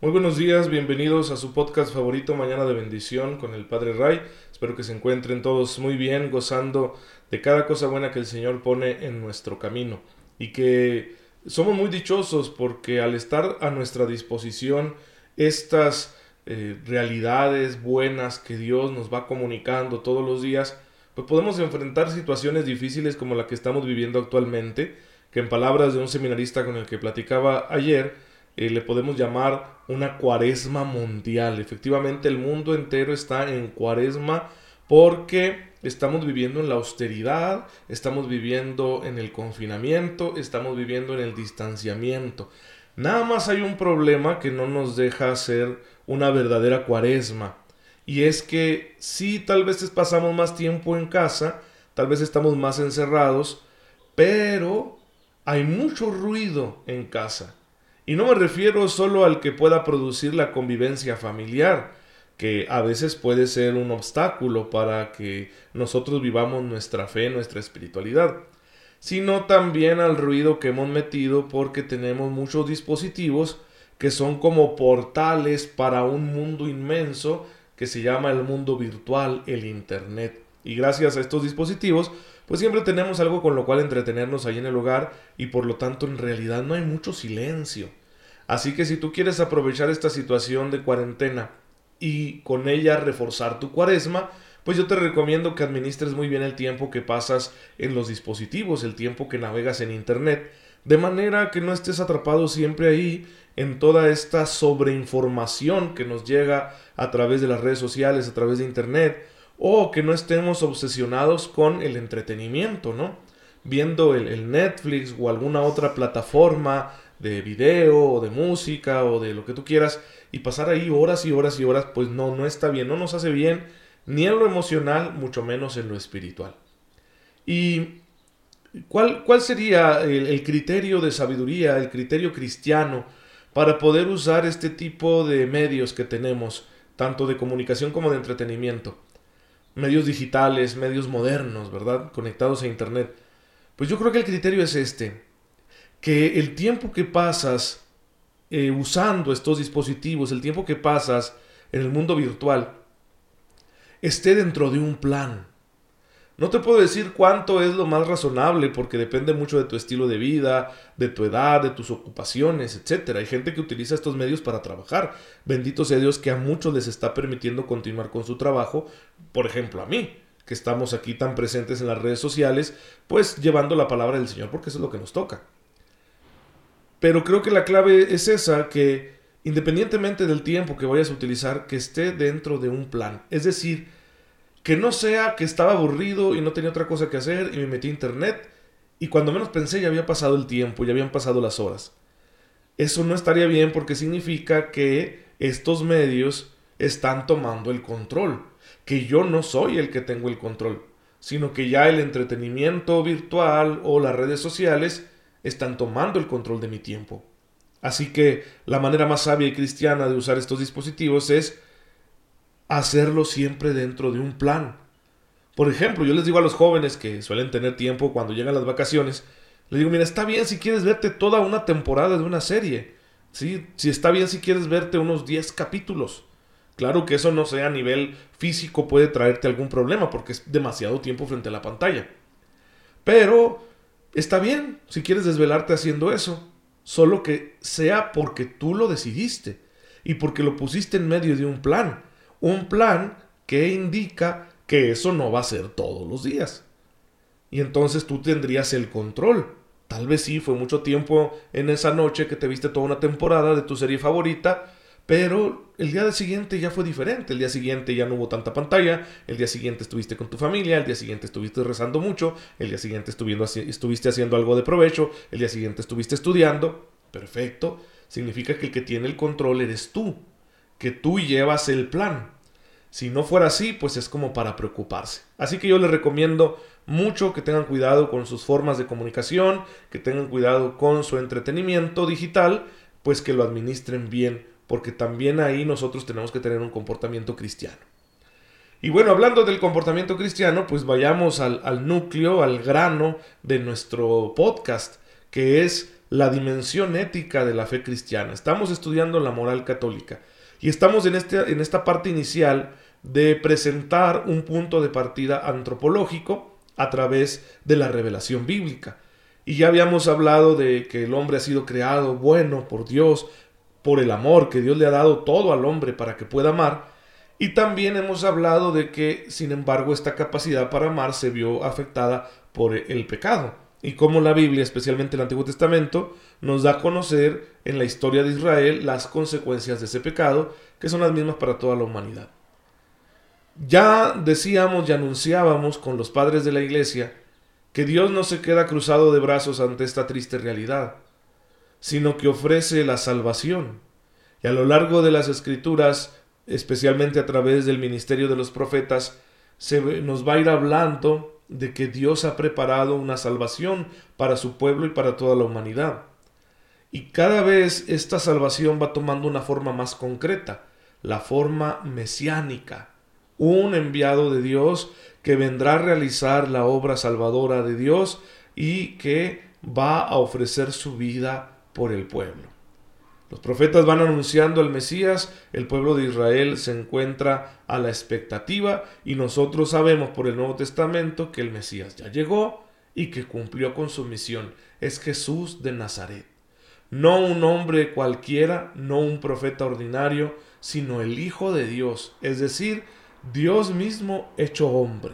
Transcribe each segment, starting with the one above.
buenos días, bienvenidos a su podcast favorito Mañana de Bendición con el Padre Ray. Espero que se encuentren todos muy bien, gozando de cada cosa buena que el Señor pone en nuestro camino. Y que somos muy dichosos porque al estar a nuestra disposición estas eh, realidades buenas que Dios nos va comunicando todos los días, pues podemos enfrentar situaciones difíciles como la que estamos viviendo actualmente, que en palabras de un seminarista con el que platicaba ayer, eh, le podemos llamar una cuaresma mundial. Efectivamente, el mundo entero está en cuaresma porque estamos viviendo en la austeridad, estamos viviendo en el confinamiento, estamos viviendo en el distanciamiento. Nada más hay un problema que no nos deja hacer una verdadera cuaresma. Y es que sí, tal vez pasamos más tiempo en casa, tal vez estamos más encerrados, pero hay mucho ruido en casa. Y no me refiero solo al que pueda producir la convivencia familiar, que a veces puede ser un obstáculo para que nosotros vivamos nuestra fe, nuestra espiritualidad, sino también al ruido que hemos metido porque tenemos muchos dispositivos que son como portales para un mundo inmenso que se llama el mundo virtual, el Internet. Y gracias a estos dispositivos, pues siempre tenemos algo con lo cual entretenernos ahí en el hogar y por lo tanto en realidad no hay mucho silencio. Así que si tú quieres aprovechar esta situación de cuarentena y con ella reforzar tu cuaresma, pues yo te recomiendo que administres muy bien el tiempo que pasas en los dispositivos, el tiempo que navegas en Internet, de manera que no estés atrapado siempre ahí en toda esta sobreinformación que nos llega a través de las redes sociales, a través de Internet, o que no estemos obsesionados con el entretenimiento, ¿no? Viendo el, el Netflix o alguna otra plataforma de video o de música o de lo que tú quieras y pasar ahí horas y horas y horas, pues no, no está bien, no nos hace bien ni en lo emocional, mucho menos en lo espiritual. ¿Y cuál, cuál sería el, el criterio de sabiduría, el criterio cristiano para poder usar este tipo de medios que tenemos, tanto de comunicación como de entretenimiento? Medios digitales, medios modernos, ¿verdad? Conectados a Internet. Pues yo creo que el criterio es este que el tiempo que pasas eh, usando estos dispositivos, el tiempo que pasas en el mundo virtual, esté dentro de un plan. No te puedo decir cuánto es lo más razonable porque depende mucho de tu estilo de vida, de tu edad, de tus ocupaciones, etc. Hay gente que utiliza estos medios para trabajar. Bendito sea Dios que a muchos les está permitiendo continuar con su trabajo. Por ejemplo, a mí, que estamos aquí tan presentes en las redes sociales, pues llevando la palabra del Señor porque eso es lo que nos toca. Pero creo que la clave es esa, que independientemente del tiempo que vayas a utilizar, que esté dentro de un plan. Es decir, que no sea que estaba aburrido y no tenía otra cosa que hacer y me metí a internet y cuando menos pensé ya había pasado el tiempo, ya habían pasado las horas. Eso no estaría bien porque significa que estos medios están tomando el control, que yo no soy el que tengo el control, sino que ya el entretenimiento virtual o las redes sociales están tomando el control de mi tiempo. Así que la manera más sabia y cristiana de usar estos dispositivos es hacerlo siempre dentro de un plan. Por ejemplo, yo les digo a los jóvenes que suelen tener tiempo cuando llegan las vacaciones, les digo, mira, está bien si quieres verte toda una temporada de una serie. ¿sí? Si está bien si quieres verte unos 10 capítulos. Claro que eso no sea a nivel físico puede traerte algún problema porque es demasiado tiempo frente a la pantalla. Pero Está bien si quieres desvelarte haciendo eso, solo que sea porque tú lo decidiste y porque lo pusiste en medio de un plan. Un plan que indica que eso no va a ser todos los días. Y entonces tú tendrías el control. Tal vez sí, fue mucho tiempo en esa noche que te viste toda una temporada de tu serie favorita, pero el día siguiente ya fue diferente. El día siguiente ya no hubo tanta pantalla. El día siguiente estuviste con tu familia. El día siguiente estuviste rezando mucho. El día siguiente estuviste haciendo algo de provecho. El día siguiente estuviste estudiando. Perfecto. Significa que el que tiene el control eres tú. Que tú llevas el plan. Si no fuera así, pues es como para preocuparse. Así que yo les recomiendo mucho que tengan cuidado con sus formas de comunicación, que tengan cuidado con su entretenimiento digital, pues que lo administren bien porque también ahí nosotros tenemos que tener un comportamiento cristiano. Y bueno, hablando del comportamiento cristiano, pues vayamos al, núcleo, al grano de nuestro podcast, que es la dimensión ética de la fe cristiana. Estamos estudiando la moral católica y estamos en, este, en esta parte inicial de presentar un punto de partida antropológico a través de la revelación bíblica. Y ya habíamos hablado de que el hombre ha sido creado bueno por Dios, por el amor, que Dios le ha dado todo al hombre para que pueda amar. Y también hemos hablado de que, sin embargo, esta capacidad para amar se vio afectada por el pecado. Y como la Biblia, especialmente el Antiguo Testamento, nos da a conocer en la historia de Israel las consecuencias de ese pecado, que son las mismas para toda la humanidad. Ya decíamos y anunciábamos con los padres de la iglesia que Dios no se queda cruzado de brazos ante esta triste realidad, sino que ofrece la salvación. Y a lo largo de las escrituras, especialmente a través del ministerio de los profetas, se nos va a ir hablando de que Dios ha preparado una salvación para su pueblo y para toda la humanidad. Y cada vez esta salvación va tomando una forma más concreta, la forma mesiánica, un enviado de Dios que vendrá a realizar la obra salvadora de Dios y que va a ofrecer su vida por el pueblo. Los profetas van anunciando al Mesías, el pueblo de Israel se encuentra a la expectativa y nosotros sabemos por el Nuevo Testamento que el Mesías ya llegó y que cumplió con su misión. Es Jesús de Nazaret. No un hombre cualquiera, no un profeta ordinario, sino el Hijo de Dios, es decir, Dios mismo hecho hombre.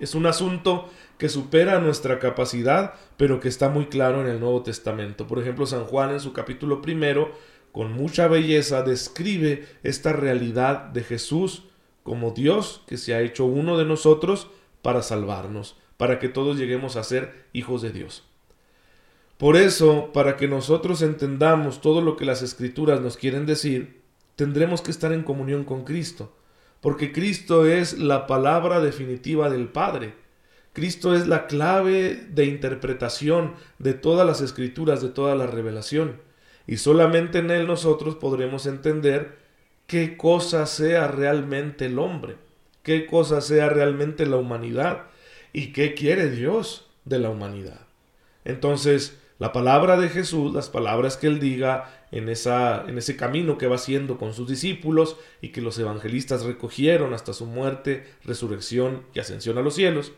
Es un asunto que supera nuestra capacidad, pero que está muy claro en el Nuevo Testamento. Por ejemplo, San Juan en su capítulo primero, con mucha belleza, describe esta realidad de Jesús como Dios que se ha hecho uno de nosotros para salvarnos, para que todos lleguemos a ser hijos de Dios. Por eso, para que nosotros entendamos todo lo que las escrituras nos quieren decir, tendremos que estar en comunión con Cristo porque Cristo es la palabra definitiva del Padre. Cristo es la clave de interpretación de todas las escrituras, de toda la revelación. Y solamente en Él nosotros podremos entender qué cosa sea realmente el hombre, qué cosa sea realmente la humanidad y qué quiere Dios de la humanidad. Entonces, la palabra de Jesús, las palabras que Él diga, en, esa, en ese camino que va haciendo con sus discípulos y que los evangelistas recogieron hasta su muerte, resurrección y ascensión a los cielos,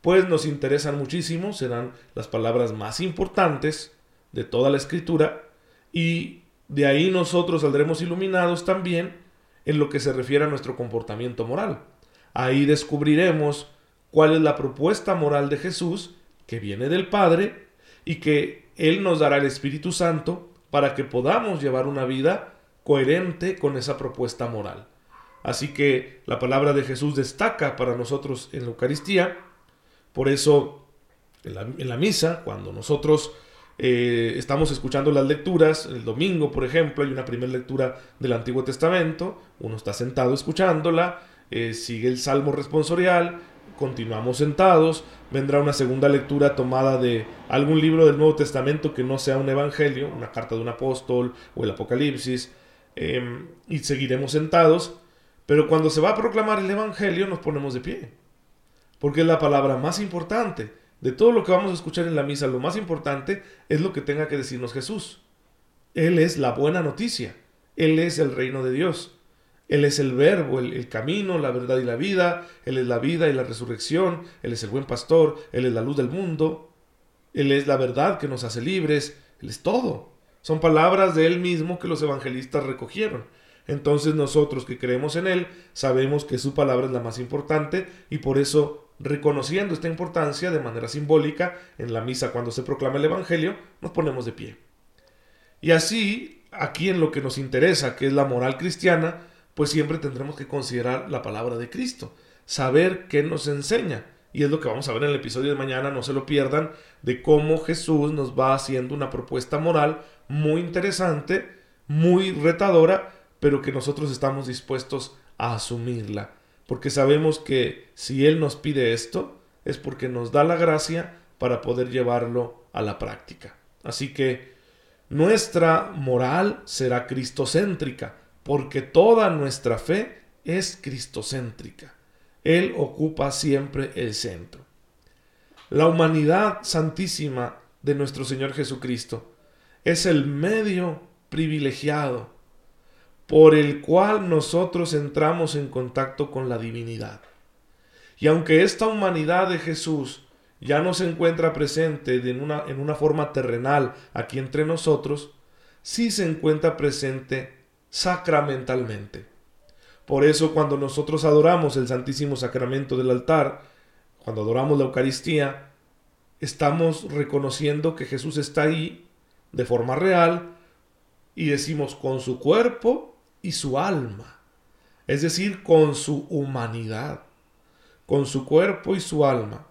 pues nos interesan muchísimo, serán las palabras más importantes de toda la escritura y de ahí nosotros saldremos iluminados también en lo que se refiere a nuestro comportamiento moral. Ahí descubriremos cuál es la propuesta moral de Jesús que viene del Padre y que Él nos dará el Espíritu Santo para que podamos llevar una vida coherente con esa propuesta moral. Así que la palabra de Jesús destaca para nosotros en la Eucaristía. Por eso, en la, misa, cuando nosotros eh, estamos escuchando las lecturas, el domingo, por ejemplo, hay una primera lectura del Antiguo Testamento, uno está sentado escuchándola, eh, sigue el salmo responsorial, continuamos sentados, vendrá una segunda lectura tomada de algún libro del Nuevo Testamento que no sea un evangelio, una carta de un apóstol o el Apocalipsis, em, y seguiremos sentados, pero cuando se va a proclamar el evangelio nos ponemos de pie, porque es la palabra más importante. De todo lo que vamos a escuchar en la misa, lo más importante es lo que tenga que decirnos Jesús. Él es la buena noticia, Él es el reino de Dios. Él es el verbo, el, camino, la verdad y la vida. Él es la vida y la resurrección. Él es el buen pastor. Él es la luz del mundo. Él es la verdad que nos hace libres. Él es todo. Son palabras de Él mismo que los evangelistas recogieron. Entonces nosotros que creemos en Él sabemos que su palabra es la más importante y por eso reconociendo esta importancia de manera simbólica en la misa cuando se proclama el Evangelio, nos ponemos de pie. Y así, aquí en lo que nos interesa, que es la moral cristiana, pues siempre tendremos que considerar la palabra de Cristo, saber qué nos enseña. Y es lo que vamos a ver en el episodio de mañana, no se lo pierdan, de cómo Jesús nos va haciendo una propuesta moral muy interesante, muy retadora, pero que nosotros estamos dispuestos a asumirla. Porque sabemos que si Él nos pide esto, es porque nos da la gracia para poder llevarlo a la práctica. Así que nuestra moral será cristocéntrica porque toda nuestra fe es cristocéntrica. Él ocupa siempre el centro. La humanidad santísima de nuestro Señor Jesucristo es el medio privilegiado por el cual nosotros entramos en contacto con la divinidad. Y aunque esta humanidad de Jesús ya no se encuentra presente en una, en una forma terrenal aquí entre nosotros, sí se encuentra presente sacramentalmente. Por eso cuando nosotros adoramos el Santísimo Sacramento del altar, cuando adoramos la Eucaristía, estamos reconociendo que Jesús está ahí de forma real y decimos con su cuerpo y su alma, es decir, con su humanidad, con su cuerpo y su alma.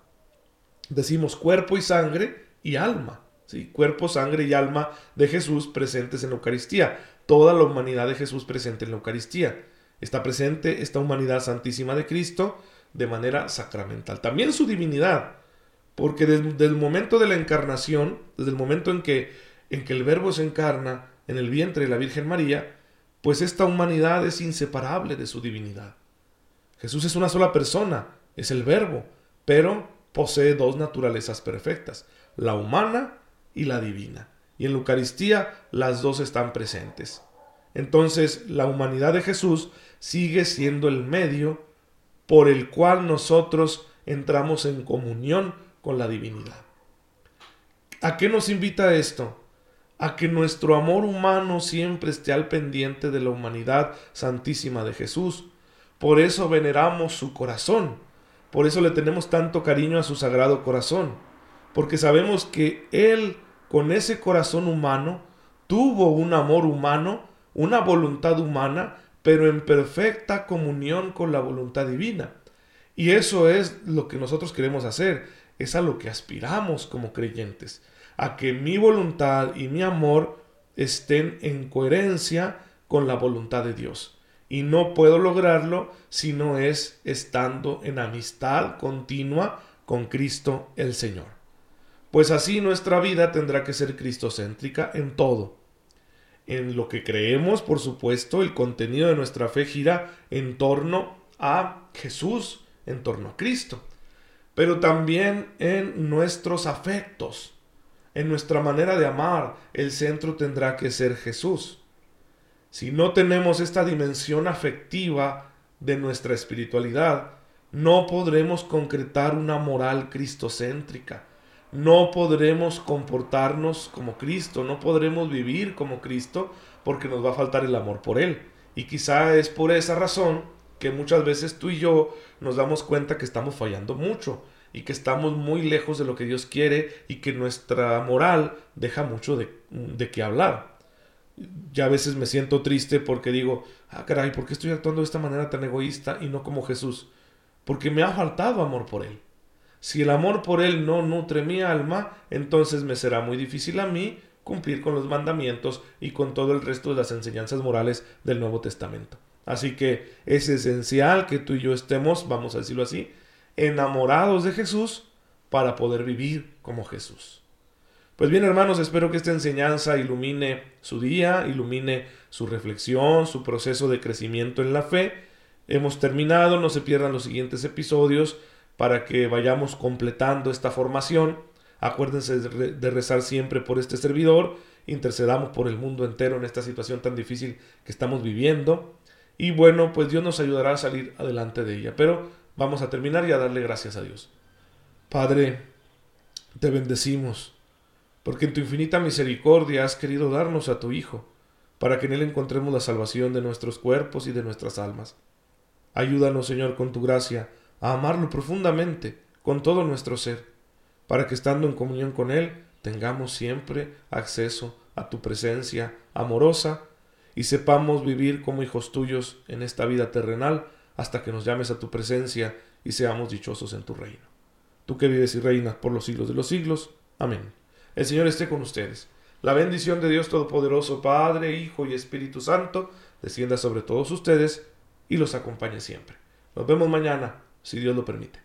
Decimos cuerpo y sangre y alma, ¿sí? cuerpo, sangre y alma de Jesús presentes en la Eucaristía, toda la humanidad de Jesús presente en la Eucaristía. Está presente esta humanidad santísima de Cristo de manera sacramental. También su divinidad, porque desde el momento de la encarnación, desde el momento en que, en que el Verbo se encarna en el vientre de la Virgen María, pues esta humanidad es inseparable de su divinidad. Jesús es una sola persona, es el Verbo, pero posee dos naturalezas perfectas, la humana y la divina. Y en la Eucaristía las dos están presentes. Entonces la humanidad de Jesús sigue siendo el medio por el cual nosotros entramos en comunión con la divinidad. ¿A qué nos invita esto? A que nuestro amor humano siempre esté al pendiente de la humanidad santísima de Jesús. Por eso veneramos su corazón. Por eso le tenemos tanto cariño a su sagrado corazón. Porque sabemos que Él, con ese corazón humano, tuvo un amor humano, una voluntad humana, pero en perfecta comunión con la voluntad divina. Y eso es lo que nosotros queremos hacer, es a lo que aspiramos como creyentes, a que mi voluntad y mi amor estén en coherencia con la voluntad de Dios. Y no puedo lograrlo si no es estando en amistad continua con Cristo el Señor. Pues así nuestra vida tendrá que ser cristocéntrica en todo en lo que creemos, por supuesto, el contenido de nuestra fe gira en torno a Jesús, en torno a Cristo, pero también en nuestros afectos, en nuestra manera de amar, el centro tendrá que ser Jesús. Si no tenemos esta dimensión afectiva de nuestra espiritualidad, no podremos concretar una moral cristocéntrica no podremos comportarnos como Cristo, no podremos vivir como Cristo porque nos va a faltar el amor por Él. Y quizá es por esa razón que muchas veces tú y yo nos damos cuenta que estamos fallando mucho y que estamos muy lejos de lo que Dios quiere y que nuestra moral deja mucho de, de qué hablar. Ya a veces me siento triste porque digo, ah caray, ¿por qué estoy actuando de esta manera tan egoísta y no como Jesús? Porque me ha faltado amor por Él. Si el amor por Él no nutre mi alma, entonces me será muy difícil a mí cumplir con los mandamientos y con todo el resto de las enseñanzas morales del Nuevo Testamento. Así que es esencial que tú y yo estemos, vamos a decirlo así, enamorados de Jesús para poder vivir como Jesús. Pues bien, hermanos, espero que esta enseñanza ilumine su día, ilumine su reflexión, su proceso de crecimiento en la fe. Hemos terminado, no se pierdan los siguientes episodios para que vayamos completando esta formación. Acuérdense de rezar siempre por este servidor, intercedamos por el mundo entero en esta situación tan difícil que estamos viviendo. Y bueno, pues Dios nos ayudará a salir adelante de ella. Pero vamos a terminar y a darle gracias a Dios. Padre, te bendecimos, porque en tu infinita misericordia has querido darnos a tu Hijo, para que en Él encontremos la salvación de nuestros cuerpos y de nuestras almas. Ayúdanos, Señor, con tu gracia, a amarlo profundamente con todo nuestro ser, para que estando en comunión con Él tengamos siempre acceso a tu presencia amorosa y sepamos vivir como hijos tuyos en esta vida terrenal hasta que nos llames a tu presencia y seamos dichosos en tu reino. Tú que vives y reinas por los siglos de los siglos. Amén. El Señor esté con ustedes. La bendición de Dios Todopoderoso, Padre, Hijo y Espíritu Santo, descienda sobre todos ustedes y los acompañe siempre. Nos vemos mañana, si Dios lo permite.